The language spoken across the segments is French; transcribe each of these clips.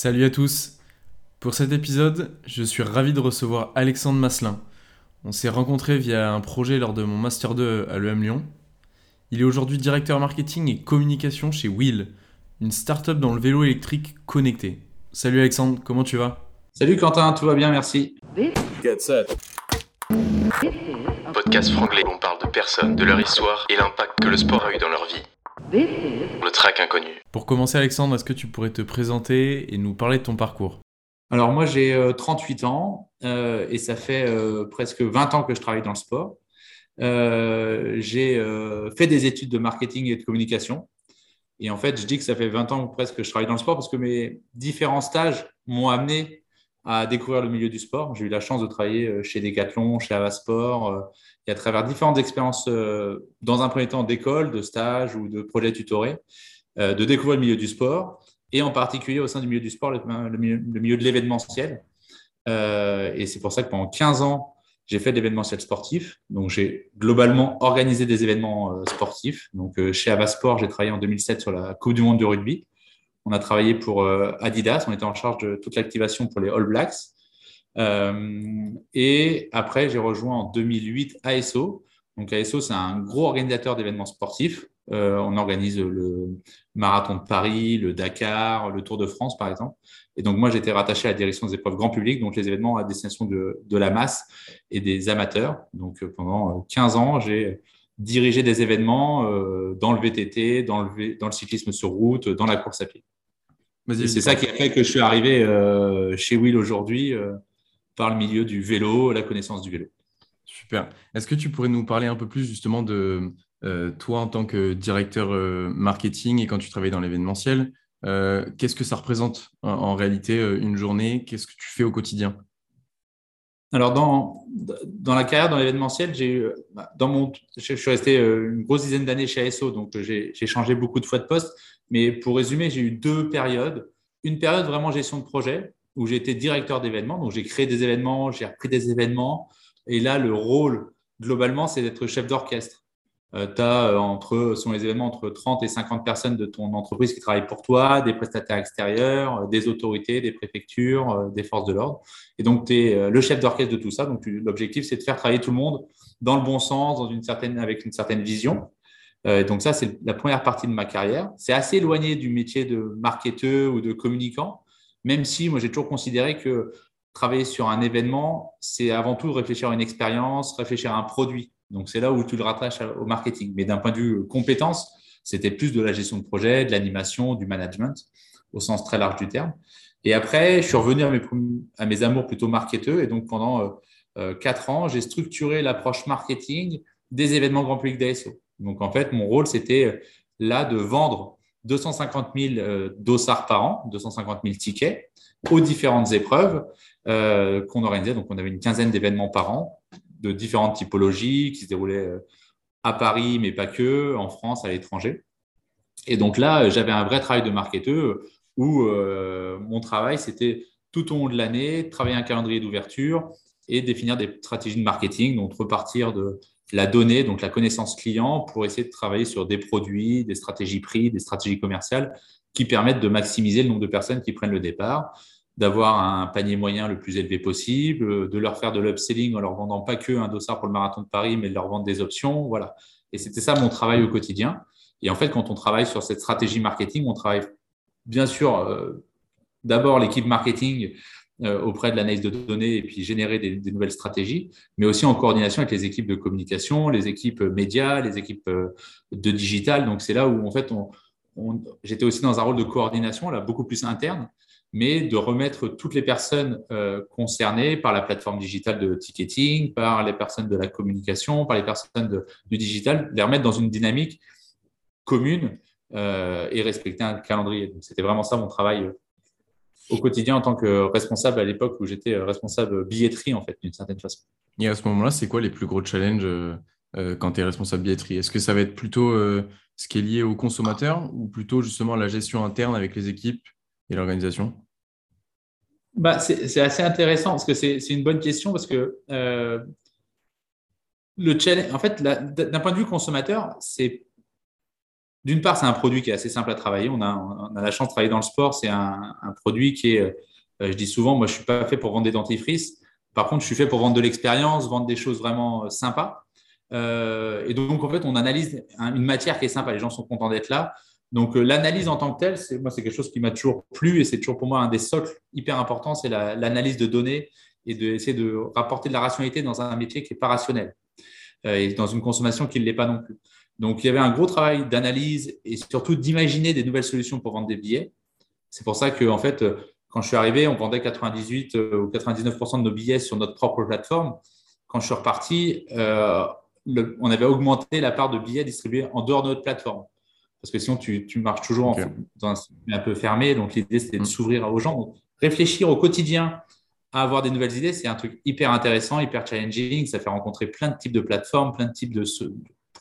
Salut à tous. Pour cet épisode, je suis ravi de recevoir Alexandre Masselin. On s'est rencontrés via un projet lors de mon Master 2 à l'EM Lyon. Il est aujourd'hui directeur marketing et communication chez Wheel, une start-up dans le vélo électrique connecté. Salut Alexandre, comment tu vas? Salut Quentin, tout va bien, merci. Get set. Podcast franglais, on parle de personnes, de leur histoire et l'impact que le sport a eu dans leur vie. Le track inconnu. Pour commencer Alexandre, est-ce que tu pourrais te présenter et nous parler de ton parcours? Alors moi j'ai euh, 38 ans euh, et ça fait euh, presque 20 ans que je travaille dans le sport. Euh, j'ai euh, fait des études de marketing et de communication. Et en fait, je dis que ça fait 20 ans presque que je travaille dans le sport parce que mes différents stages m'ont amené à découvrir le milieu du sport. J'ai eu la chance de travailler euh, chez Decathlon, chez Avasport, euh, et à travers différentes expériences, euh, dans un premier temps d'école, de stage ou de projets tutorés, euh, de découvrir le milieu du sport, et en particulier au sein du milieu du sport, le, milieu, de l'événementiel. Euh, et c'est pour ça que pendant 15 ans, j'ai fait de l'événementiel sportif. Donc, j'ai globalement organisé des événements euh, sportifs. Donc, chez Avasport, j'ai travaillé en 2007 sur la Coupe du Monde de rugby. On a travaillé pour Adidas. On était en charge de toute l'activation pour les All Blacks. Euh, et après, j'ai rejoint en 2008 ASO. Donc, ASO, c'est un gros organisateur d'événements sportifs. Euh, on organise le marathon de Paris, le Dakar, le Tour de France, par exemple. Et donc, moi, j'étais rattaché à la direction des épreuves grand public, donc les événements à destination de, de la masse et des amateurs. Donc, euh, pendant 15 ans, j'ai dirigé des événements euh, dans le VTT, dans le, dans le cyclisme sur route, dans la course à pied. C'est ça qui a fait que je suis arrivé chez Will aujourd'hui par le milieu du vélo, la connaissance du vélo. Super. Est-ce que tu pourrais nous parler un peu plus justement de euh, toi en tant que directeur euh, marketing et quand tu travailles dans l'événementiel euh, Qu'est-ce que ça représente en, en réalité une journée? Qu'est-ce que tu fais au quotidien? Alors, dans, dans la carrière, dans l'événementiel, j'ai eu, bah, dans mon, je suis resté une grosse dizaine d'années chez ASO, donc j'ai j'ai changé beaucoup de fois de poste. Mais pour résumer, j'ai eu deux périodes. Une période vraiment gestion de projet, où été directeur d'événements, donc j'ai créé des événements, j'ai repris des événements. Et là, le rôle, globalement, c'est d'être chef d'orchestre. Euh, tu as entre, sont les événements entre 30 et 50 personnes de ton entreprise qui travaillent pour toi, des prestataires extérieurs, euh, des autorités, des préfectures, euh, des forces de l'ordre. Et donc, tu es euh, le chef d'orchestre de tout ça. Donc, l'objectif, c'est de faire travailler tout le monde dans le bon sens, dans une certaine, avec une certaine vision. Euh, donc, ça, c'est la première partie de ma carrière. C'est assez éloigné du métier de marketeur ou de communicant, même si moi, j'ai toujours considéré que travailler sur un événement, c'est avant tout réfléchir à une expérience, réfléchir à un produit. Donc, c'est là où tu le rattaches au marketing. Mais d'un point de vue compétence, c'était plus de la gestion de projet, de l'animation, du management, au sens très large du terme. Et après, je suis revenu à mes, à mes amours plutôt marketeux. Et donc, pendant euh, euh, quatre ans, j'ai structuré l'approche marketing des événements grand public d'ASO. Donc, en fait, mon rôle, c'était euh, là de vendre 250 000 euh, dossards par an, 250 000 tickets aux différentes épreuves euh, qu'on organisait. Donc, on avait une quinzaine d'événements par an de différentes typologies qui se déroulaient euh, à Paris, mais pas que, en France, à l'étranger. Et donc là, j'avais un vrai travail de marketeur où mon travail, c'était tout au long de l'année, travailler un calendrier d'ouverture et définir des stratégies de marketing, donc repartir de la donnée, donc la connaissance client, pour essayer de travailler sur des produits, des stratégies prix, des stratégies commerciales qui permettent de maximiser le nombre de personnes qui prennent le départ, d'avoir un panier moyen le plus élevé possible, de leur faire de l'upselling en leur vendant pas que un dossard pour le marathon de Paris, mais de leur vendre des options. Voilà. Et c'était ça mon travail au quotidien. Et en fait, quand on travaille sur cette stratégie marketing, on travaille bien sûr euh, d'abord l'équipe marketing euh, auprès de l'analyse de données et puis générer des, nouvelles stratégies, mais aussi en coordination avec les équipes de communication, les équipes médias, les équipes euh, de digital. Donc c'est là où en fait j'étais aussi dans un rôle de coordination, là beaucoup plus interne, mais de remettre toutes les personnes euh, concernées par la plateforme digitale de ticketing, par les personnes de la communication, par les personnes du digital, les remettre dans une dynamique commune euh, et respecter un calendrier. Donc, c'était vraiment ça mon travail euh, au quotidien en tant que responsable à l'époque où j'étais euh, responsable billetterie, en fait, d'une certaine façon. Et à ce moment-là, c'est quoi les plus gros challenges euh, quand tu es responsable billetterie? Est-ce que ça va être plutôt euh, ce qui est lié aux consommateurs ou plutôt justement la gestion interne avec les équipes et l'organisation? Bah, C'est assez intéressant parce que c'est une bonne question parce que euh, le challenge, en fait, d'un point de vue consommateur, c'est d'une part, c'est un produit qui est assez simple à travailler. On a, la chance de travailler dans le sport. C'est un, produit qui est, je dis souvent, moi, je suis pas fait pour vendre des dentifrices. Par contre, je suis fait pour vendre de l'expérience, vendre des choses vraiment sympas. Euh, et donc, en fait, on analyse une matière qui est sympa. Les gens sont contents d'être là. Donc, euh, l'analyse en tant que telle, c'est, moi, c'est quelque chose qui m'a toujours plu et c'est toujours pour moi un des socles hyper importants, c'est l'analyse de données et d'essayer de, rapporter de la rationalité dans un métier qui n'est pas rationnel euh, et dans une consommation qui ne l'est pas non plus. Donc, il y avait un gros travail d'analyse et surtout d'imaginer des nouvelles solutions pour vendre des billets. C'est pour ça que, en fait, quand je suis arrivé, on vendait 98 ou 99% de nos billets sur notre propre plateforme. Quand je suis reparti, euh, on avait augmenté la part de billets distribués en dehors de notre plateforme. Parce que sinon, tu, marches toujours dans un un peu fermé. Donc, l'idée, c'était de mm. s'ouvrir aux gens. réfléchir au quotidien à avoir des nouvelles idées, c'est un truc hyper intéressant, hyper challenging. Ça fait rencontrer plein de types de plateformes, plein de types de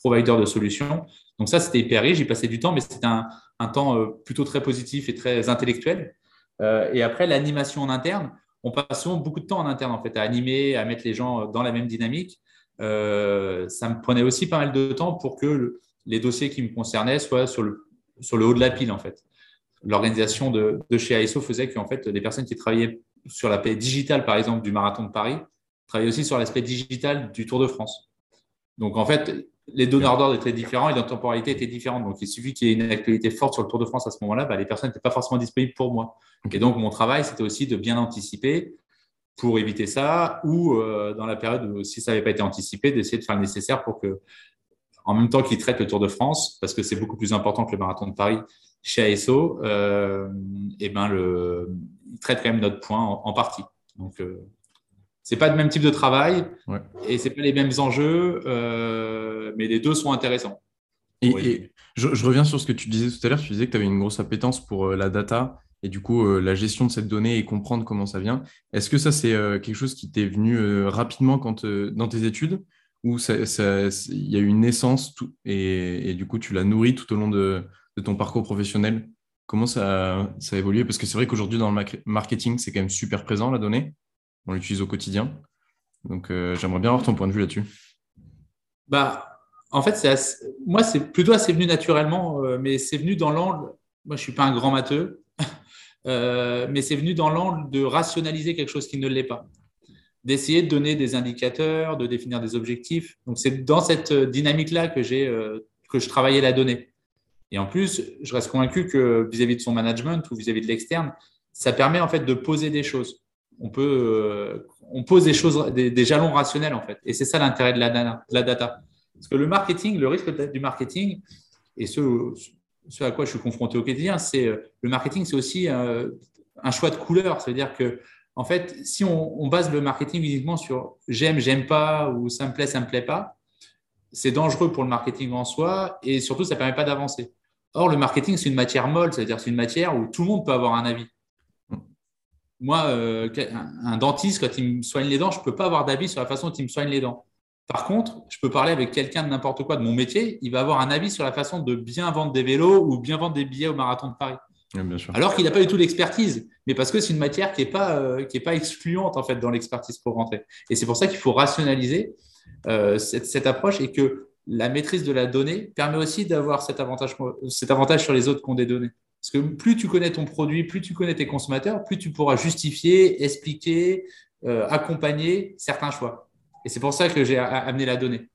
providers de solutions. Donc, ça, c'était hyper riche. J'ai passé du temps, mais c'était un, temps euh, plutôt très positif et très intellectuel. Euh, et après, l'animation en interne, on passe souvent beaucoup de temps en interne, en fait, à animer, à mettre les gens dans la même dynamique. Euh, ça me prenait aussi pas mal de temps pour que les dossiers qui me concernaient soient sur le, sur le haut de la pile, en fait. L'organisation de, chez ASO faisait qu'en fait, les personnes qui travaillaient sur l'aspect digital, par exemple, du marathon de Paris, travaillaient aussi sur l'aspect digital du Tour de France. Donc, en fait, les donneurs d'ordre étaient différents et la temporalité était différente. Donc, il suffit qu'il y ait une actualité forte sur le Tour de France à ce moment-là, bah, les personnes n'étaient pas forcément disponibles pour moi. Et donc, mon travail, c'était aussi de bien anticiper pour éviter ça, ou euh, dans la période où, si ça n'avait pas été anticipé, d'essayer de faire le nécessaire pour que, en même temps qu'ils traitent le Tour de France, parce que c'est beaucoup plus important que le marathon de Paris chez ASO, euh, et eh ben le, ils traitent quand même notre point en, partie. Donc, euh, c'est pas le même type de travail et c'est pas les mêmes enjeux, euh, mais les deux sont intéressants. Et, je, reviens sur ce que tu disais tout à l'heure. Tu disais que tu avais une grosse appétence pour la data et du coup euh, la gestion de cette donnée et comprendre comment ça vient. Est-ce que ça, c'est euh, quelque chose qui t'est venu euh, rapidement quand, dans tes études ou il y a eu une naissance et, du coup tu l'as nourri tout au long de, ton parcours professionnel? Comment ça, ça a évolué? Parce que c'est vrai qu'aujourd'hui, dans le marketing, c'est quand même super présent, la donnée. On l'utilise au quotidien. Donc, j'aimerais bien avoir ton point de vue là-dessus. Bah, en fait, moi, c'est plutôt assez venu naturellement, mais c'est venu dans l'angle. Moi, je suis pas un grand matheux. Euh, mais c'est venu dans l'angle de rationaliser quelque chose qui ne l'est pas, d'essayer de donner des indicateurs, de définir des objectifs. Donc c'est dans cette dynamique-là que j'ai euh, que je travaillais la donnée. Et en plus, je reste convaincu que vis-à-vis de son management ou vis-à-vis de l'externe, ça permet en fait de poser des choses. On peut, euh, on pose des choses, des, jalons rationnels en fait. Et c'est ça l'intérêt de la, data. Parce que le marketing, le risque du marketing, et ce, à quoi je suis confronté au quotidien, c'est euh, le marketing, c'est aussi euh, un choix de couleur. C'est-à-dire que, en fait, si on, base le marketing uniquement sur j'aime, j'aime pas ou ça me plaît, ça me plaît pas, c'est dangereux pour le marketing en soi et surtout, ça permet pas d'avancer. Or, le marketing, c'est une matière molle, c'est-à-dire c'est une matière où tout le monde peut avoir un avis. Moi, euh, un dentiste, quand il me soigne les dents, je ne peux pas avoir d'avis sur la façon dont il me soigne les dents. Par contre, je peux parler avec quelqu'un de n'importe quoi de mon métier, il va avoir un avis sur la façon de bien vendre des vélos ou bien vendre des billets au marathon de Paris. Alors qu'il n'a pas du tout l'expertise, mais parce que c'est une matière qui n'est pas, euh, pas excluante en fait dans l'expertise pour rentrer. Et c'est pour ça qu'il faut rationaliser euh, cette, approche et que la maîtrise de la donnée permet aussi d'avoir cet avantage, cet avantage sur les autres qui ont des données. Parce que plus tu connais ton produit, plus tu connais tes consommateurs, plus tu pourras justifier, expliquer, euh, accompagner certains choix. Et c'est pour ça que j'ai amené la donnée.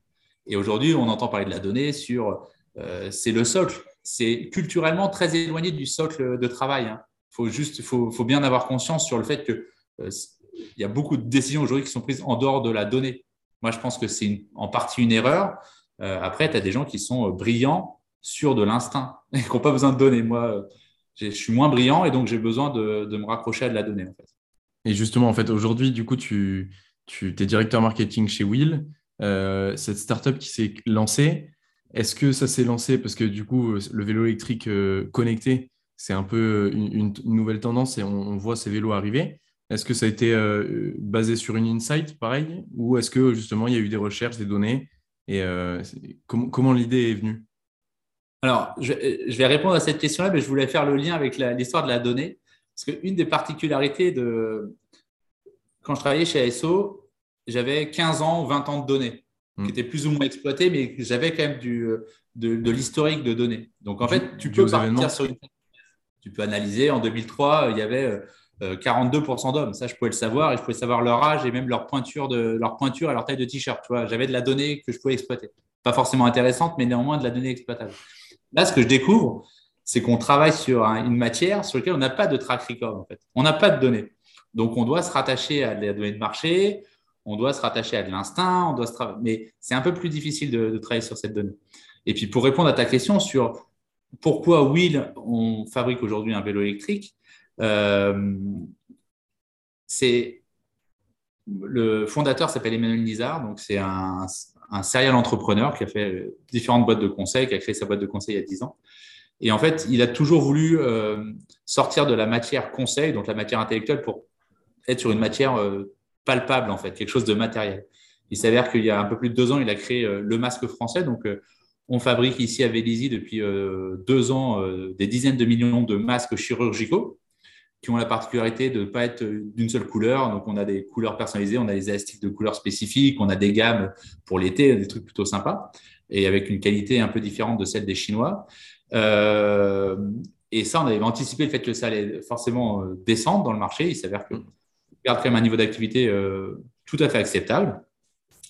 Et aujourd'hui, on entend parler de la donnée sur, euh, c'est le socle. C'est culturellement très éloigné du socle de travail. Il hein. faut juste, faut, faut, bien avoir conscience sur le fait que euh, il y a beaucoup de décisions aujourd'hui qui sont prises en dehors de la donnée. Moi, je pense que c'est en partie une erreur. Après, tu as des gens qui sont brillants sur de l'instinct et qui n'ont pas besoin de données. Moi, je suis moins brillant et donc j'ai besoin de, me raccrocher à de la donnée. En fait. Et justement, en fait, aujourd'hui, du coup, tu, tu es directeur marketing chez Will. Euh, cette startup qui s'est lancée, est-ce que ça s'est lancé parce que du coup, le vélo électrique euh, connecté, c'est un peu une, nouvelle tendance et on, voit ces vélos arriver Est-ce que ça a été euh, basé sur une insight, pareil Ou est-ce que justement, il y a eu des recherches, des données Et comment, l'idée est venue? Alors, je, vais répondre à cette question-là, mais je voulais faire le lien avec l'histoire de la donnée. Parce qu'une des particularités de, quand je travaillais chez ASO, j'avais 15 ans, 20 ans de données. qui était plus ou moins exploité, mais j'avais quand même du, de, l'historique de données. Donc en fait, tu peux partir sur une... Tu peux analyser, en 2003, il y avait 42% d'hommes. Ça, je pouvais le savoir et je pouvais savoir leur âge et même leur pointure, de, leur pointure et leur taille de t-shirt. J'avais de la donnée que je pouvais exploiter. Pas forcément intéressante, mais néanmoins de la donnée exploitable. Là, ce que je découvre, c'est qu'on travaille sur une matière sur laquelle on n'a pas de track record. En fait. On n'a pas de données. Donc, on doit se rattacher à des données de marché, on doit se rattacher à de l'instinct, on doit se mais c'est un peu plus difficile de, travailler sur cette donnée. Et puis, pour répondre à ta question sur pourquoi Will, on fabrique aujourd'hui un vélo électrique, euh, c'est le fondateur s'appelle Emmanuel Nizar, donc c'est un, un serial entrepreneur qui a fait différentes boîtes de conseil, qui a créé sa boîte de conseil il y a 10 ans. Et en fait, il a toujours voulu euh, sortir de la matière conseil, donc la matière intellectuelle, pour être sur une matière euh, palpable, en fait, quelque chose de matériel. Il s'avère qu'il y a un peu plus de deux ans, il a créé euh, le masque français. Donc, on fabrique ici à Vélizy depuis deux ans des dizaines de millions de masques chirurgicaux qui ont la particularité de ne pas être d'une seule couleur. Donc, on a des couleurs personnalisées, on a des élastiques de couleurs spécifiques, on a des gammes pour l'été, des trucs plutôt sympas, et avec une qualité un peu différente de celle des Chinois. Euh, et ça, on avait anticipé le fait que ça allait forcément euh, descendre dans le marché. Il s'avère que garde quand même un niveau d'activité euh, tout à fait acceptable.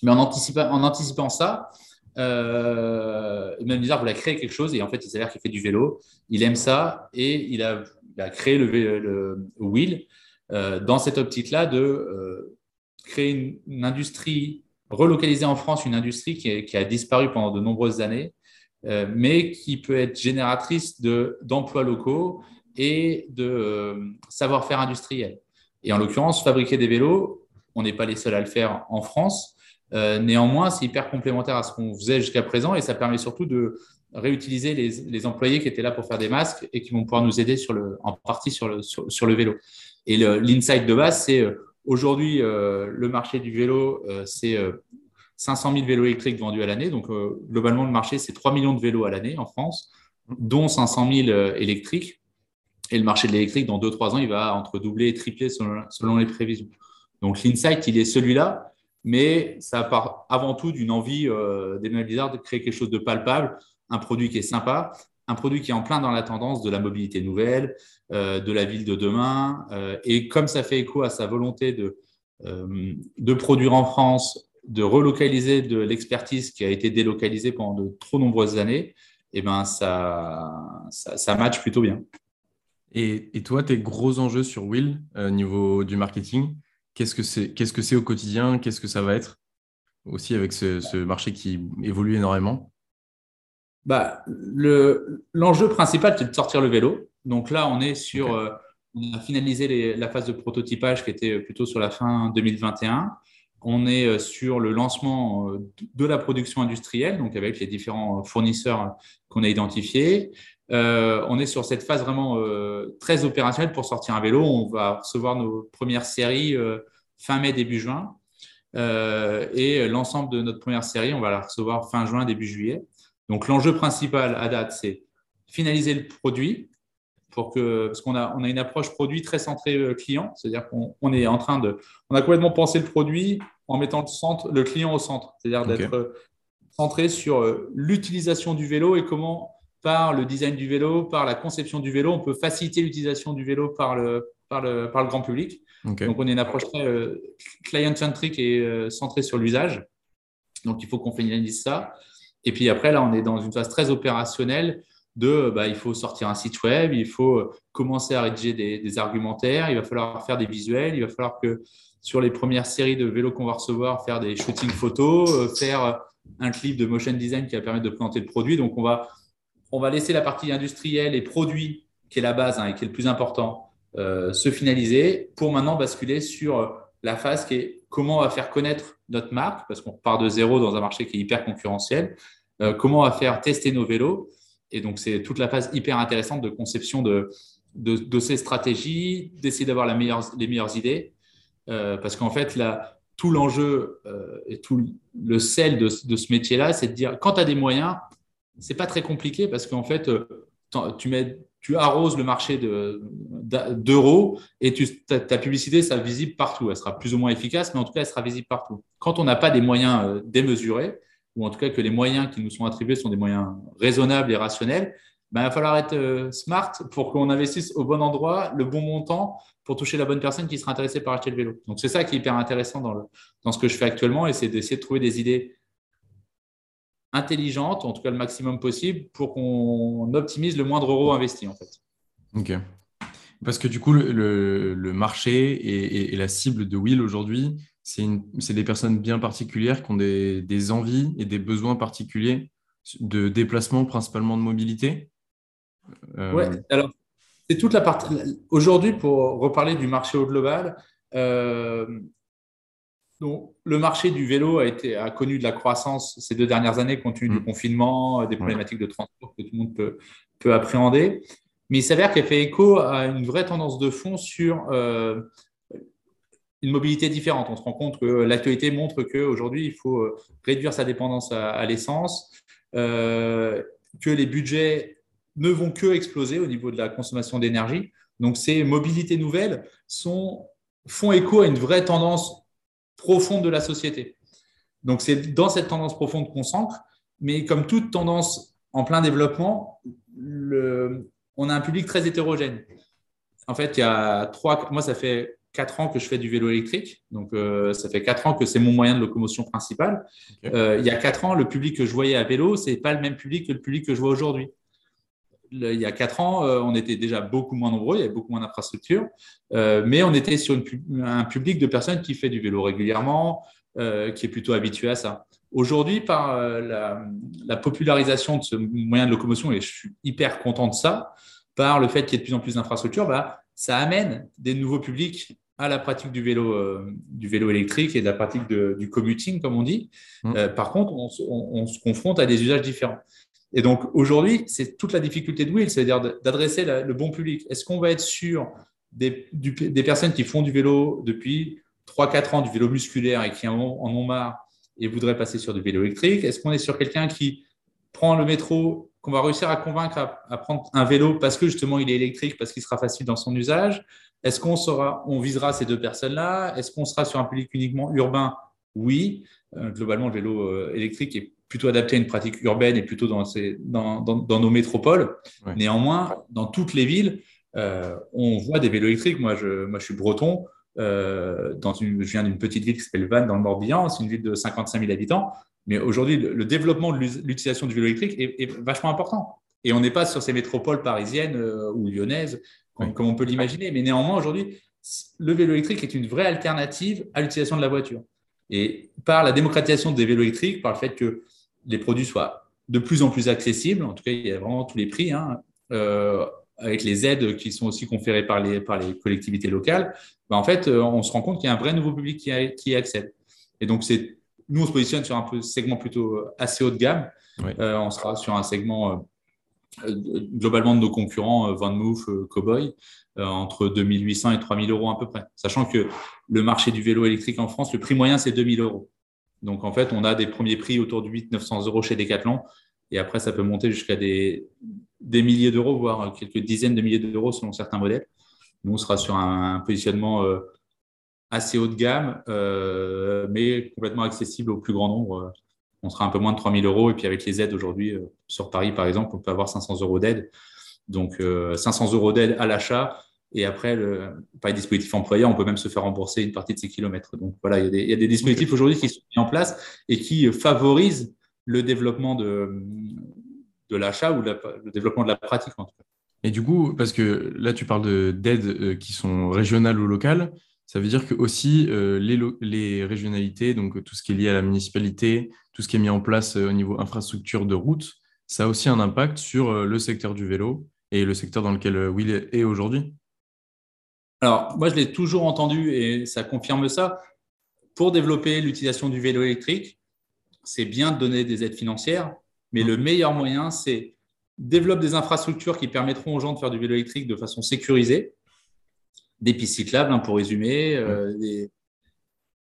Mais en anticipant, en anticipant ça, euh, même Bizarre voulait créer quelque chose et en fait, il s'avère qu'il fait du vélo. Il aime ça et il a il a créé le, le Wheel euh, dans cette optique-là de euh, créer une, industrie, relocaliser en France une industrie qui, a disparu pendant de nombreuses années, euh, mais qui peut être génératrice d'emplois locaux et de savoir-faire industriel. Et en l'occurrence, fabriquer des vélos, on n'est pas les seuls à le faire en France. néanmoins, c'est hyper complémentaire à ce qu'on faisait jusqu'à présent et ça permet surtout de, réutiliser les, employés qui étaient là pour faire des masques et qui vont pouvoir nous aider en partie sur le, vélo. Et l'insight de base, c'est euh, aujourd'hui, euh, le marché du vélo, euh, c'est 500 000 vélos électriques vendus à l'année. Donc, globalement, le marché, c'est 3 millions de vélos à l'année en France, dont 500 000 électriques. Et le marché de l'électrique, dans 2-3 ans, il va entre doubler et tripler selon, les prévisions. Donc, l'insight, il est celui-là, mais ça part avant tout d'une envie des Blizzard de créer quelque chose de palpable un produit qui est sympa, un produit qui est en plein dans la tendance de la mobilité nouvelle, euh, de la ville de demain. Euh, et comme ça fait écho à sa volonté de, euh, de produire en France, de relocaliser de l'expertise qui a été délocalisée pendant de trop nombreuses années, eh ben ça, ça, match plutôt bien. Et, toi, tes gros enjeux sur Will, au niveau du marketing, qu'est-ce que c'est qu'est-ce que c'est au quotidien Qu'est-ce que ça va être Aussi avec ce marché qui évolue énormément? Bah, L'enjeu principal, c'est de sortir le vélo. Donc là, on est sur, euh, on a finalisé la phase de prototypage qui était plutôt sur la fin 2021. On est euh, sur le lancement euh, de la production industrielle, donc avec les différents fournisseurs qu'on a identifiés. on est sur cette phase vraiment très opérationnelle pour sortir un vélo. On va recevoir nos premières séries fin mai, début juin. et l'ensemble de notre première série, on va la recevoir fin juin, début juillet. Donc l'enjeu principal à date, c'est finaliser le produit pour que, parce qu'on a, on a une approche produit très centrée euh, client, c'est-à-dire qu'on est en train de, on a complètement pensé le produit en mettant le, centre, le client au centre, c'est-à-dire d'être euh, centré sur euh, l'utilisation du vélo et comment, par le design du vélo, par la conception du vélo, on peut faciliter l'utilisation du vélo par le, par le, par le grand public. Donc on a une approche très client-centric et centrée sur l'usage. Donc il faut qu'on finalise ça. Et puis après, là, on est dans une phase très opérationnelle de, bah, il faut sortir un site web, il faut commencer à rédiger des, argumentaires, il va falloir faire des visuels, il va falloir que sur les premières séries de vélos qu'on va recevoir, faire des shootings photos, euh, faire un clip de motion design qui va permettre de présenter le produit. Donc, on va, on va laisser la partie industrielle et produit, qui est la base hein, et qui est le plus important, euh, se finaliser pour maintenant basculer sur la phase qui est comment on va faire connaître notre marque, parce qu'on part de zéro dans un marché qui est hyper concurrentiel, euh, comment on va faire tester nos vélos. Et donc, c'est toute la phase hyper intéressante de conception de, ces stratégies, d'essayer d'avoir les meilleures idées, euh, parce qu'en fait, tout l'enjeu euh, et tout le sel de, de ce métier-là, c'est de dire, quand tu as des moyens, c'est pas très compliqué, parce qu'en fait, tu mets tu arroses le marché d'euros et ta, publicité sera visible partout. Elle sera plus ou moins efficace, mais en tout cas, elle sera visible partout. Quand on n'a pas des moyens euh, démesurés, ou en tout cas que les moyens qui nous sont attribués sont des moyens raisonnables et rationnels, ben, il va falloir être euh, smart pour qu'on investisse au bon endroit, le bon montant, pour toucher la bonne personne qui sera intéressée par acheter le vélo. Donc, c'est ça qui est hyper intéressant dans, dans ce que je fais actuellement, et c'est d'essayer de trouver des idées intelligentes, en tout cas le maximum possible, pour qu'on optimise le moindre euro investi, en fait. Ok. Parce que du coup, le, le marché et, et, la cible de Will aujourd'hui, c'est des personnes bien particulières qui ont des, des, envies et des besoins particuliers de déplacement, principalement de mobilité. Euh... Ouais, alors c'est toute la partie. Aujourd'hui, pour reparler du marché au global, euh, donc, le marché du vélo a, été, a connu de la croissance ces deux dernières années compte tenu du mm. confinement, des problématiques de transport que tout le monde peut, peut appréhender. Mais il s'avère qu'elle fait écho à une vraie tendance de fond sur euh, une mobilité différente. On se rend compte que l'actualité montre qu'aujourd'hui, il faut euh, réduire sa dépendance à, l'essence, euh, que les budgets ne vont que exploser au niveau de la consommation d'énergie. Donc, ces mobilités nouvelles sont, font écho à une vraie tendance profonde de la société. Donc, c'est dans cette tendance profonde qu'on s'ancre, mais comme toute tendance en plein développement, le, on a un public très hétérogène. En fait, il y a trois, moi, ça fait quatre ans que je fais du vélo électrique. Donc, euh, ça fait quatre ans que c'est mon moyen de locomotion principal. Euh, il y a quatre ans, le public que je voyais à vélo, ce n'est pas le même public que le public que je vois aujourd'hui. Il y a quatre ans, euh, on était déjà beaucoup moins nombreux, il y avait beaucoup moins d'infrastructures, mais on était sur un public de personnes qui fait du vélo régulièrement, qui est plutôt habitué à ça. Aujourd'hui, par la, la, popularisation de ce moyen de locomotion, et je suis hyper content de ça, par le fait qu'il y ait de plus en plus d'infrastructures, bah, ça amène des nouveaux publics à la pratique du vélo, euh, du vélo électrique et de la pratique du commuting, comme on dit. Mmh. Euh, par contre, on, se confronte à des usages différents. Et donc, aujourd'hui, c'est toute la difficulté de Will, c'est-à-dire d'adresser le bon public. Est-ce qu'on va être sur des, personnes qui font du vélo depuis 3-4 ans, du vélo musculaire et qui en ont marre et voudraient passer sur du vélo électrique? Est-ce qu'on est sur quelqu'un qui prend le métro qu'on va réussir à convaincre à, prendre un vélo parce que justement il est électrique, parce qu'il sera facile dans son usage? Est-ce qu'on on visera ces deux personnes-là? Est-ce qu'on sera sur un public uniquement urbain? Oui. Euh, globalement, le vélo euh, électrique est plutôt adapté à une pratique urbaine et plutôt dans, dans, nos métropoles. Néanmoins, dans toutes les villes, euh, on voit des vélos électriques. Moi, je, moi, je suis breton. dans une, je viens d'une petite ville qui s'appelle Vannes dans le Morbihan. C'est une ville de 55 000 habitants. Mais aujourd'hui, le, développement de l'utilisation du vélo électrique est, vachement important. Et on n'est pas sur ces métropoles parisiennes euh, ou lyonnaises, comme, on peut l'imaginer. Mais néanmoins, aujourd'hui, le vélo électrique est une vraie alternative à l'utilisation de la voiture. Et par la démocratisation des vélos électriques, par le fait que les produits soient de plus en plus accessibles, en tout cas, il y a vraiment tous les prix, hein, euh, avec les aides qui sont aussi conférées par les, par les collectivités locales, ben, en fait, euh, on se rend compte qu'il y a un vrai nouveau public qui, qui y accède. Et donc, c'est nous, on se positionne sur un segment plutôt assez haut de gamme. Euh, on sera sur un segment globalement de nos concurrents, Van Moof, Cowboy, entre 2800 et 3000 euros à peu près. Sachant que le marché du vélo électrique en France, le prix moyen, c'est 2000 euros. Donc, en fait, on a des premiers prix autour de 800-900 euros chez Decathlon. Et après, ça peut monter jusqu'à des, milliers d'euros, voire quelques dizaines de milliers d'euros selon certains modèles. Nous, on sera sur un, positionnement assez haut de gamme, euh, mais complètement accessible au plus grand nombre. On sera un peu moins de 3000 euros. Et puis avec les aides aujourd'hui, euh, sur Paris par exemple, on peut avoir 500 euros d'aide. Donc 500 euh, euros d'aide à l'achat. Et après, le, par les dispositifs employeurs, on peut même se faire rembourser une partie de ces kilomètres. Donc voilà, il y a des, dispositifs aujourd'hui qui sont mis en place et qui favorisent le développement de, de l'achat ou le développement de la pratique en tout cas. Et du coup, parce que là, tu parles d'aides qui sont régionales ou locales, ça veut dire que aussi euh, les, régionalités, donc tout ce qui est lié à la municipalité, tout ce qui est mis en place euh, au niveau infrastructure de route, ça a aussi un impact sur euh, le secteur du vélo et le secteur dans lequel Will est aujourd'hui. Alors, moi, je l'ai toujours entendu et ça confirme ça. Pour développer l'utilisation du vélo électrique, c'est bien de donner des aides financières, mais le meilleur moyen, c'est développer des infrastructures qui permettront aux gens de faire du vélo électrique de façon sécurisée des pistes cyclables, hein, pour résumer. Euh,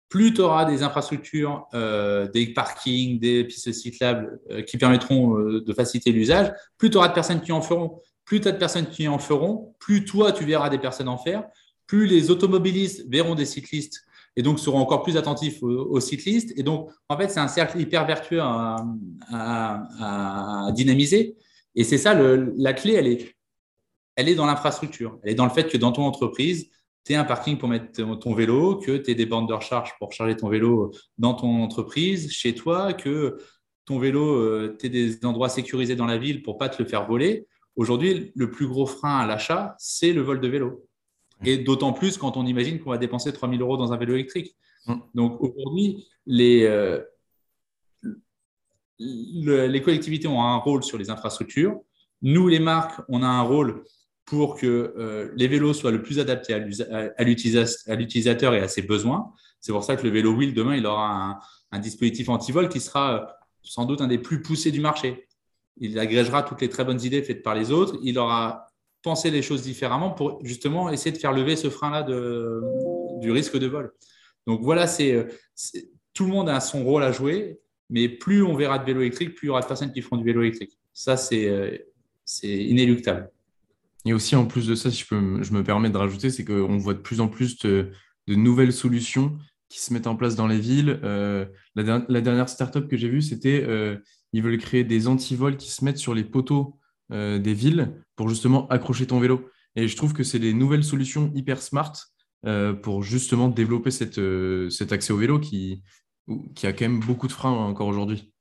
plus tu auras des infrastructures, euh, des parkings, des pistes cyclables euh, qui permettront de faciliter l'usage, plus tu auras de personnes qui en feront. plus tu as de personnes qui en feront, plus toi, tu verras des personnes en faire, plus les automobilistes verront des cyclistes et donc seront encore plus attentifs aux, cyclistes. Et donc, en fait, c'est un cercle hyper vertueux à, dynamiser. Et c'est ça, la clé, elle est, elle est dans l'infrastructure. Elle est dans le fait que dans ton entreprise, tu aies un parking pour mettre ton vélo, que tu aies des bandes de recharge pour charger ton vélo dans ton entreprise, chez toi, que ton vélo, euh, tu aies des endroits sécurisés dans la ville pour pas te le faire voler. Aujourd'hui, le plus gros frein à l'achat, c'est le vol de vélo. Et d'autant plus quand on imagine qu'on va dépenser 3000 euros dans un vélo électrique. Mm. Donc aujourd'hui, les, euh, les collectivités ont un rôle sur les infrastructures. Nous, les marques, on a un rôle pour que euh, les vélos soient le plus adaptés à l'utilisateur et à ses besoins. C'est pour ça que le vélo wheel, demain, il aura un, un dispositif anti-vol qui sera euh, sans doute un des plus poussés du marché. Il agrégera toutes les très bonnes idées faites par les autres. Il aura penser les choses différemment pour justement essayer de faire lever ce frein-là du risque de vol. Donc voilà, c'est tout le monde a son rôle à jouer, mais plus on verra de vélo électrique, plus il y aura de personnes qui feront du vélo électrique. Ça, c'est inéluctable. Et aussi, en plus de ça, si je, peux, je me permets de rajouter, c'est qu'on voit de plus en plus de, nouvelles solutions qui se mettent en place dans les villes. Euh, la, la, dernière startup que j'ai vue, c'était euh, ils veulent créer des antivols qui se mettent sur les poteaux euh, des villes pour justement accrocher ton vélo. Et je trouve que c'est des nouvelles solutions hyper smart pour justement développer cette, cet accès au vélo qui, qui a quand même beaucoup de freins encore aujourd'hui.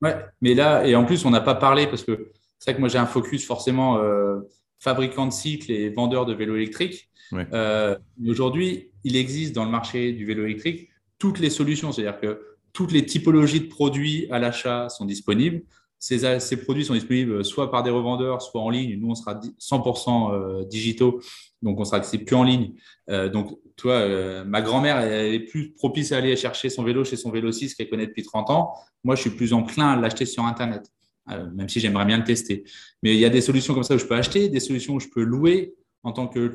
Ouais, mais là, et en plus, on n'a pas parlé parce que c'est vrai que moi j'ai un focus forcément fabricant de cycles et vendeur de vélos électriques. Aujourd'hui, il existe dans le marché du vélo électrique toutes les solutions, c'est-à-dire que toutes les typologies de produits à l'achat sont disponibles. Ces, produits sont disponibles soit par des revendeurs, soit en ligne. Nous, on sera 100% euh, digitaux, donc on sera accessible que en ligne. Euh, donc, toi, euh, ma grand-mère elle est plus propice à aller chercher son vélo chez son vélo 6 qu'elle connaît depuis 30 ans. Moi, je suis plus enclin à l'acheter sur Internet, même si j'aimerais bien le tester. Mais il y a des solutions comme ça où je peux acheter, des solutions où je peux louer en tant que,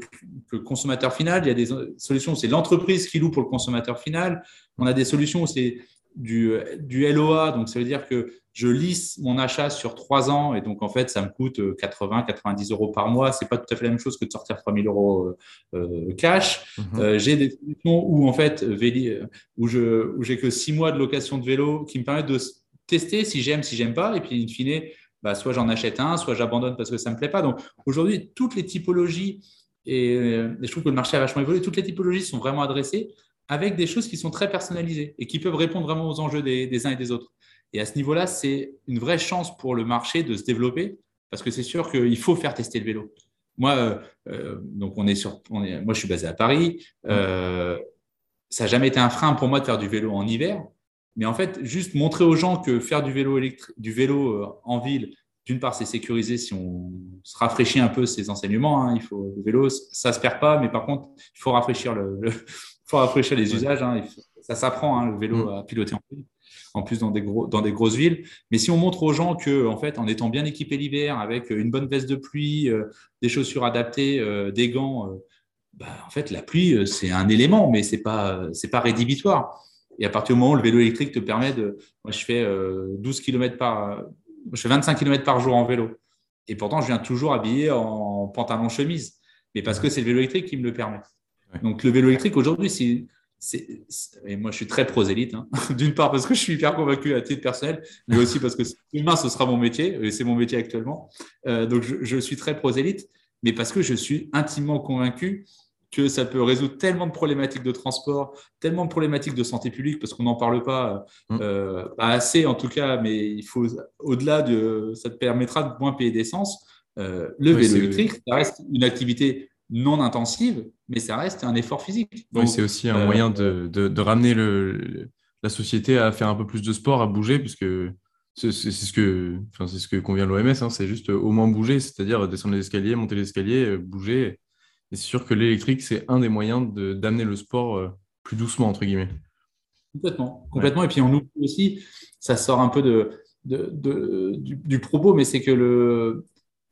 que consommateur final. Il y a des solutions où c'est l'entreprise qui loue pour le consommateur final. On a des solutions où c'est du, du LOA, donc ça veut dire que je lisse mon achat sur trois ans et donc en fait ça me coûte 80, euh, 90 euros par mois. C'est pas tout à fait la même chose que de sortir 3000 euros euh, euh, cash. Mhm. j'ai des solutions où en fait où je où j'ai que six mois de location de vélo qui me permettent de tester si j'aime, si j'aime pas et puis in fine, bah, soit j'en achète un, soit j'abandonne parce que ça me plaît pas. Donc aujourd'hui toutes les typologies et, et je trouve que le marché a vachement évolué. Toutes les typologies sont vraiment adressées avec des choses qui sont très personnalisées et qui peuvent répondre vraiment aux enjeux des, uns et des autres. Et à ce niveau-là, c'est une vraie chance pour le marché de se développer parce que c'est sûr qu'il faut faire tester le vélo. Moi, euh, euh, donc on est sur, moi, je suis basé à Paris. Euh, ça n'a jamais été un frein pour moi de faire du vélo en hiver. Mais en fait, juste montrer aux gens que faire du vélo, du vélo en ville, d'une part, c'est sécurisé si on se rafraîchit un peu ses enseignements. Hein. il faut, le vélo, ça ne se perd pas, mais par contre, il faut rafraîchir le faut rafraîchir les usages. Hein. ça s'apprend, hein, le vélo mm. à piloter en en plus dans des, gros, dans des grosses villes. Mais si on montre aux gens que, en fait, en étant bien équipé l'hiver, avec une bonne veste de pluie, euh, des chaussures adaptées, euh, des gants, euh, bah, en fait, la pluie, c'est un élément, mais ce n'est pas, pas rédhibitoire. Et à partir du moment où le vélo électrique te permet de. Moi, je fais 12 km par. Je fais 25 km par jour en vélo. Et pourtant, je viens toujours habillé en pantalon chemise. Mais parce que c'est le vélo électrique qui me le permet. Donc, le vélo électrique, aujourd'hui, c'est, et moi, je suis très prosélite. Hein. D'une part, parce que je suis hyper convaincu à titre personnel, mais aussi parce que demain, ce sera mon métier, et c'est mon métier actuellement. Euh, donc, je, suis très prosélite, mais parce que je suis intimement convaincu que ça peut résoudre tellement de problématiques de transport, tellement de problématiques de santé publique, parce qu'on n'en parle pas, mm. euh, pas assez en tout cas, mais il faut, au-delà de, ça te permettra de moins payer d'essence. Euh, le vélo électrique, ça reste une activité non intensive, mais ça reste un effort physique. oui, c'est aussi un moyen euh, de, de, ramener le, la société à faire un peu plus de sport, à bouger, puisque c'est ce que enfin, c'est ce que convient l'OMS, hein, c'est juste au moins bouger, c'est-à-dire descendre les escaliers, monter les escaliers, euh, bouger. Et c'est sûr que l'électrique, c'est un des moyens d'amener le sport euh, plus doucement, entre guillemets. Complètement, complètement. Et puis on oublie aussi, ça sort un peu de, de, du, du, propos, mais c'est que le,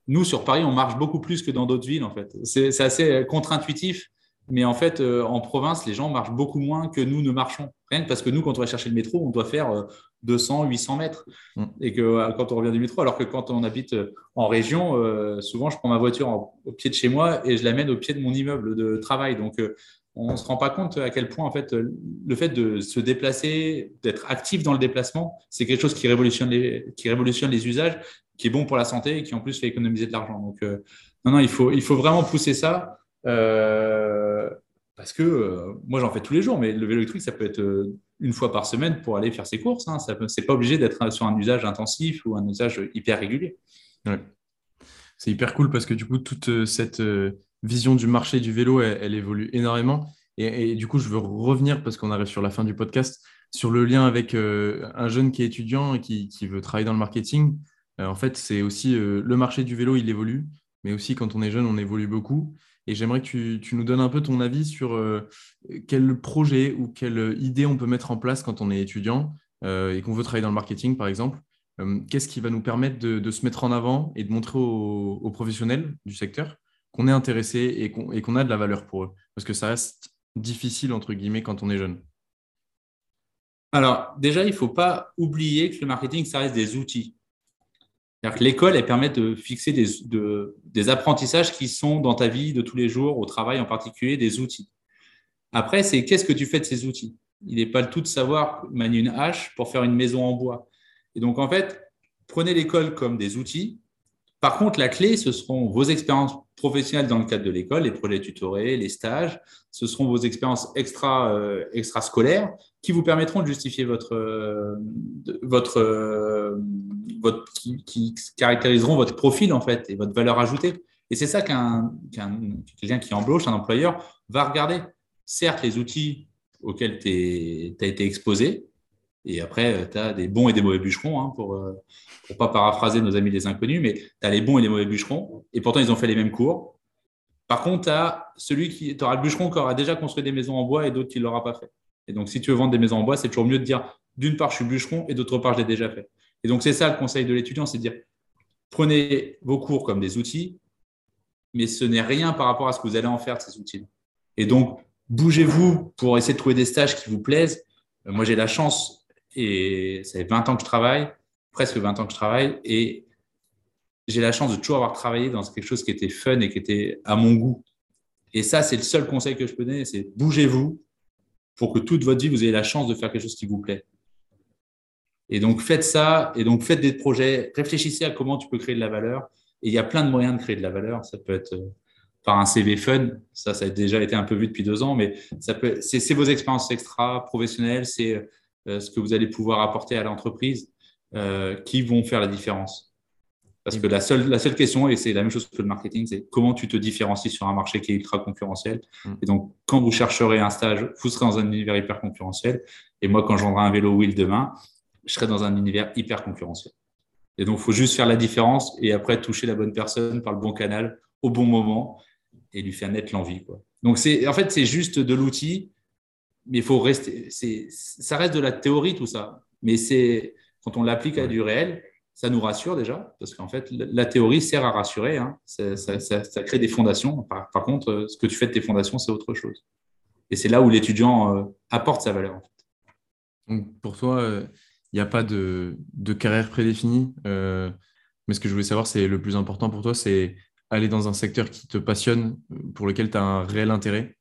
nous, sur Paris, on marche beaucoup plus que dans d'autres villes, en fait. C'est assez contre-intuitif, Mais en fait, euh, en province, les gens marchent beaucoup moins que nous ne marchons. Rien que parce que nous, quand on va chercher le métro, on doit faire 200, 800 mètres. Mm. Et que quand on revient du métro, alors que quand on habite en région, souvent, je prends ma voiture au pied de chez moi et je l'amène au pied de mon immeuble de travail. Donc, on ne se rend pas compte à quel point en fait le fait de se déplacer, d'être actif dans le déplacement, c'est quelque chose qui révolutionne les, qui révolutionne les usages, qui est bon pour la santé et qui en plus fait économiser de l'argent. Donc euh, non, non, il faut, il faut vraiment pousser ça euh, parce que euh, moi j'en fais tous les jours, mais le vélo électrique ça peut être une fois par semaine pour aller faire ses courses. Hein. Ça c'est pas obligé d'être sur un usage intensif ou un usage hyper régulier. C'est hyper cool parce que du coup toute cette vision du marché du vélo, elle, évolue énormément. Et, du coup, je veux revenir, parce qu'on arrive sur la fin du podcast, sur le lien avec euh, un jeune qui est étudiant et qui, veut travailler dans le marketing. Euh, en fait, c'est aussi euh, le marché du vélo, il évolue, mais aussi quand on est jeune, on évolue beaucoup. Et j'aimerais que tu, nous donnes un peu ton avis sur quel projet ou quelle idée on peut mettre en place quand on est étudiant et qu'on veut travailler dans le marketing, par exemple. Qu'est-ce qui va nous permettre de, se mettre en avant et de montrer aux professionnels du secteur qu'on est intéressé et qu'on a de la valeur pour eux? Parce que ça reste difficile, entre guillemets, quand on est jeune. Alors, déjà, il ne faut pas oublier que le marketing, ça reste des outils. L'école, elle permet de fixer des, des, apprentissages qui sont dans ta vie de tous les jours, au travail en particulier, des outils. Après, c'est qu'est-ce que tu fais de ces outils? Il n'est pas le tout de savoir manier une hache pour faire une maison en bois. Et donc, en fait, prenez l'école comme des outils. Par contre, la clé, ce seront vos expériences professionnels dans le cadre de l'école, les projets tutorés, les stages. Ce seront vos expériences extra, euh, extrascolaires qui vous permettront de justifier votre, euh, votre, euh, votre qui, caractériseront votre profil en fait et votre valeur ajoutée. Et c'est ça qu'un quelqu'un qui embauche, un employeur, va regarder. Certes, les outils auxquels tu as été exposé, et après, tu as des bons et des mauvais bûcherons, hein, pour pour pas paraphraser nos amis des inconnus, mais tu as les bons et les mauvais bûcherons, et pourtant ils ont fait les mêmes cours. Par contre, tu as celui qui auras le bûcheron qui aura déjà construit des maisons en bois et d'autres qui ne l'aura pas fait. Et donc, si tu veux vendre des maisons en bois, c'est toujours mieux de dire d'une part, je suis bûcheron et d'autre part, je l'ai déjà fait. Et donc, c'est ça le conseil de l'étudiant, c'est de dire prenez vos cours comme des outils, mais ce n'est rien par rapport à ce que vous allez en faire de ces outils. Et donc, bougez-vous pour essayer de trouver des stages qui vous plaisent. Euh, moi, j'ai la chance, et ça fait 20 ans que je travaille, presque 20 ans que je travaille et j'ai la chance de toujours avoir travaillé dans quelque chose qui était fun et qui était à mon goût. Et ça, c'est le seul conseil que je peux donner, c'est bougez-vous pour que toute votre vie, vous ayez la chance de faire quelque chose qui vous plaît. Et donc, faites ça, et donc faites des projets, réfléchissez à comment tu peux créer de la valeur. Et il y a plein de moyens de créer de la valeur. Ça peut être euh, par un CV fun, ça, ça a déjà été un peu vu depuis deux ans, mais c'est, vos expériences extra professionnelles, c'est euh, ce que vous allez pouvoir apporter à l'entreprise. Euh, qui vont faire la différence. Parce que la seule, la seule question, et c'est la même chose que le marketing, c'est comment tu te différencies sur un marché qui est ultra concurrentiel. Mm. Et donc, quand vous chercherez un stage, vous serez dans un univers hyper concurrentiel. Et moi, quand je vendrai un vélo wheel demain, je serai dans un univers hyper concurrentiel. Et donc, il faut juste faire la différence et après toucher la bonne personne par le bon canal au bon moment et lui faire naître l'envie. Donc, c'est, en fait, c'est juste de l'outil, mais il faut rester. Ça reste de la théorie, tout ça. Mais c'est, quand on l'applique à du réel, ça nous rassure déjà, parce qu'en fait, la théorie sert à rassurer. Hein. Ça, crée des fondations. Par, contre, ce que tu fais de tes fondations, c'est autre chose. Et c'est là où l'étudiant euh, apporte sa valeur. Donc, pour toi, il euh, n'y a pas de, carrière prédéfinie. Euh, mais ce que je voulais savoir, c'est le plus important pour toi, c'est aller dans un secteur qui te passionne, pour lequel tu as un réel intérêt.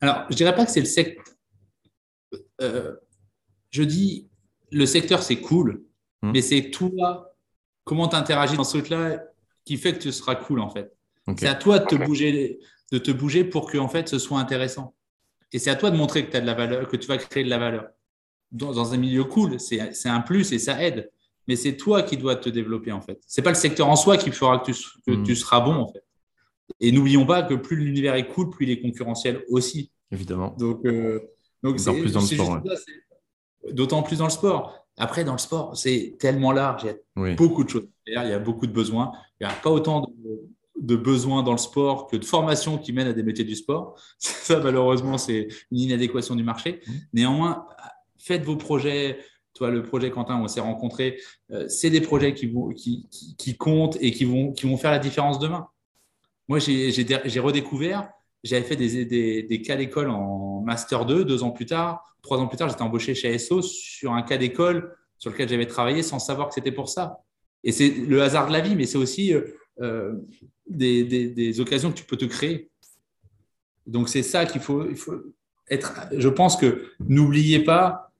Alors, je ne dirais pas que c'est le secteur je dis, le secteur, c'est cool, hmm. mais c'est toi, comment tu interagis dans ce truc-là qui fait que tu seras cool, en fait. C'est à toi de te, bouger, de te bouger pour que en fait, ce soit intéressant. Et c'est à toi de montrer que, tu as de la valeur, que tu vas créer de la valeur. Dans, un milieu cool, c'est un plus et ça aide. Mais c'est toi qui dois te développer, en fait. Ce n'est pas le secteur en soi qui fera que tu, hmm. seras bon, en fait. Et n'oublions pas que plus l'univers est cool, plus il est concurrentiel aussi. Évidemment. Donc, euh, donc c'est plus dans le sport d'autant plus dans le sport. Après, dans le sport, c'est tellement large, il y a beaucoup de choses. Il y a beaucoup de besoins. Il n'y a pas autant de, besoins dans le sport que de formations qui mènent à des métiers du sport. Ça, malheureusement, c'est une inadéquation du marché. Mmh. Néanmoins, faites vos projets. Toi, le projet Quentin, on s'est rencontrés, euh, c'est des projets qui, vont, qui, qui, comptent et qui vont, qui vont faire la différence demain. Moi, j'ai redécouvert, j'avais fait des, cas d'école en Master 2, deux ans plus tard. Trois ans plus tard, j'étais embauché chez ASO sur un cas d'école sur lequel j'avais travaillé sans savoir que c'était pour ça. Et c'est le hasard de la vie, mais c'est aussi euh, euh, des, occasions que tu peux te créer. Donc c'est ça qu'il faut, il faut être. Je pense que n'oubliez pas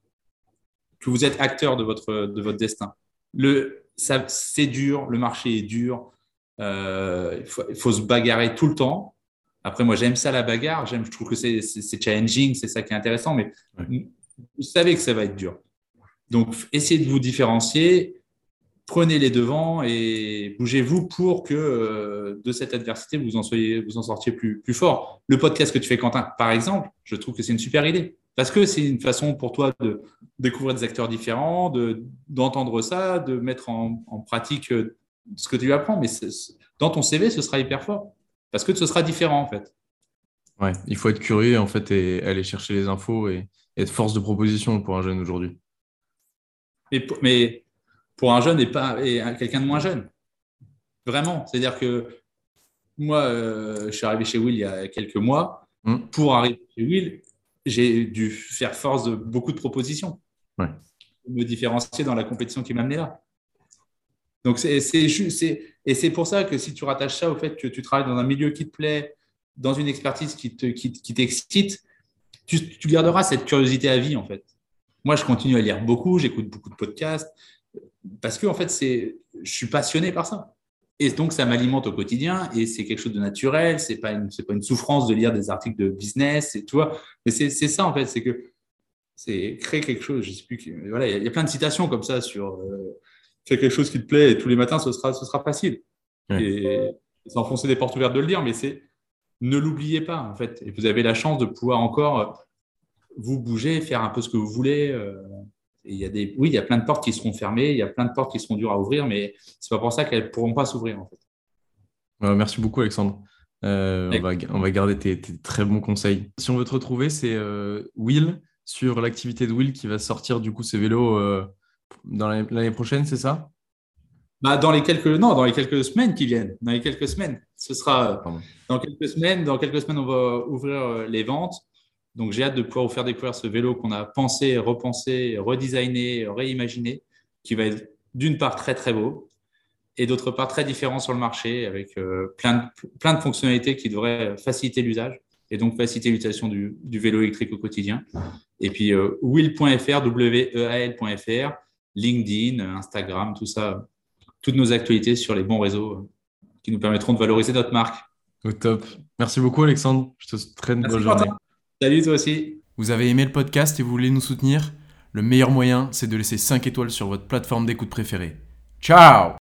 que vous êtes acteur de votre, de votre destin. Le, c'est dur, le marché est dur, euh, il, faut, il, faut, se bagarrer tout le temps. Après, moi, j'aime ça la bagarre, j'aime, je trouve que c'est, c'est, challenging, c'est ça qui est intéressant, mais vous savez que ça va être dur. Donc, essayez de vous différencier, prenez les devants et bougez-vous pour que euh, de cette adversité, vous en, soyez, vous en sortiez plus, plus fort. Le podcast que tu fais, Quentin, par exemple, je trouve que c'est une super idée. Parce que c'est une façon pour toi de découvrir des acteurs différents, d'entendre ça, de mettre en, pratique euh, ce que tu apprends. Mais dans ton CV, ce sera hyper fort. Parce que ce sera différent, en fait. Ouais, il faut être curieux, en fait, et aller chercher les infos et, être force de proposition pour un jeune aujourd'hui. Mais, mais, pour un jeune et, pas, et quelqu'un de moins jeune. Vraiment. C'est-à-dire que moi, euh, je suis arrivé chez Will il y a quelques mois. Hum. Pour arriver chez Will, j'ai dû faire force de beaucoup de propositions. Ouais. Me différencier dans la compétition qui m'a amené là. Donc, c'est, et c'est pour ça que si tu rattaches ça au fait que tu travailles dans un milieu qui te plaît, dans une expertise qui, te, qui, t'excite, tu, garderas cette curiosité à vie, en fait. Moi, je continue à lire beaucoup, j'écoute beaucoup de podcasts, parce que, en fait, c'est, je suis passionné par ça. Et donc, ça m'alimente au quotidien et c'est quelque chose de naturel. C'est pas c'est pas une souffrance de lire des articles de business et tu vois. Mais c'est, c'est ça, en fait. C'est que c'est créer quelque chose. Je sais plus. Voilà, il y, a plein de citations comme ça sur euh, fais quelque chose qui te plaît et tous les matins, ce sera, ce sera facile. Et s'enfoncer des portes ouvertes de le dire, mais c'est ne l'oubliez pas, en fait. Et vous avez la chance de pouvoir encore vous bouger, faire un peu ce que vous voulez. Euh, il y a des, oui, il y a plein de portes qui seront fermées, il y a plein de portes qui seront dures à ouvrir, mais c'est pas pour ça qu'elles ne pourront pas s'ouvrir en fait. merci beaucoup Alexandre. Euh, on, va, on, va, garder tes, très bons conseils. Si on veut te retrouver, c'est euh, Will sur l'activité de Will qui va sortir du coup ses vélos euh, dans l'année prochaine, c'est ça? Bah, dans les quelques non dans les quelques semaines qui viennent. Dans les quelques semaines. Ce sera dans quelques semaines dans quelques semaines on va ouvrir les ventes. Donc, j'ai hâte de pouvoir vous faire découvrir ce vélo qu'on a pensé, repensé, redesigné, réimaginé, qui va être d'une part très très beau et d'autre part très différent sur le marché avec euh, plein, de, plein de fonctionnalités qui devraient faciliter l'usage et donc faciliter l'utilisation du, vélo électrique au quotidien. Et puis euh, will.fr, W-E-A-L.fr, LinkedIn, Instagram, tout ça, toutes nos actualités sur les bons réseaux euh, qui nous permettront de valoriser notre marque. Au top. Merci beaucoup Alexandre. Je te souhaite très bonne journée. Salut toi aussi. Vous avez aimé le podcast et vous voulez nous soutenir? Le meilleur moyen, c'est de laisser 5 étoiles sur votre plateforme d'écoute préférée. Ciao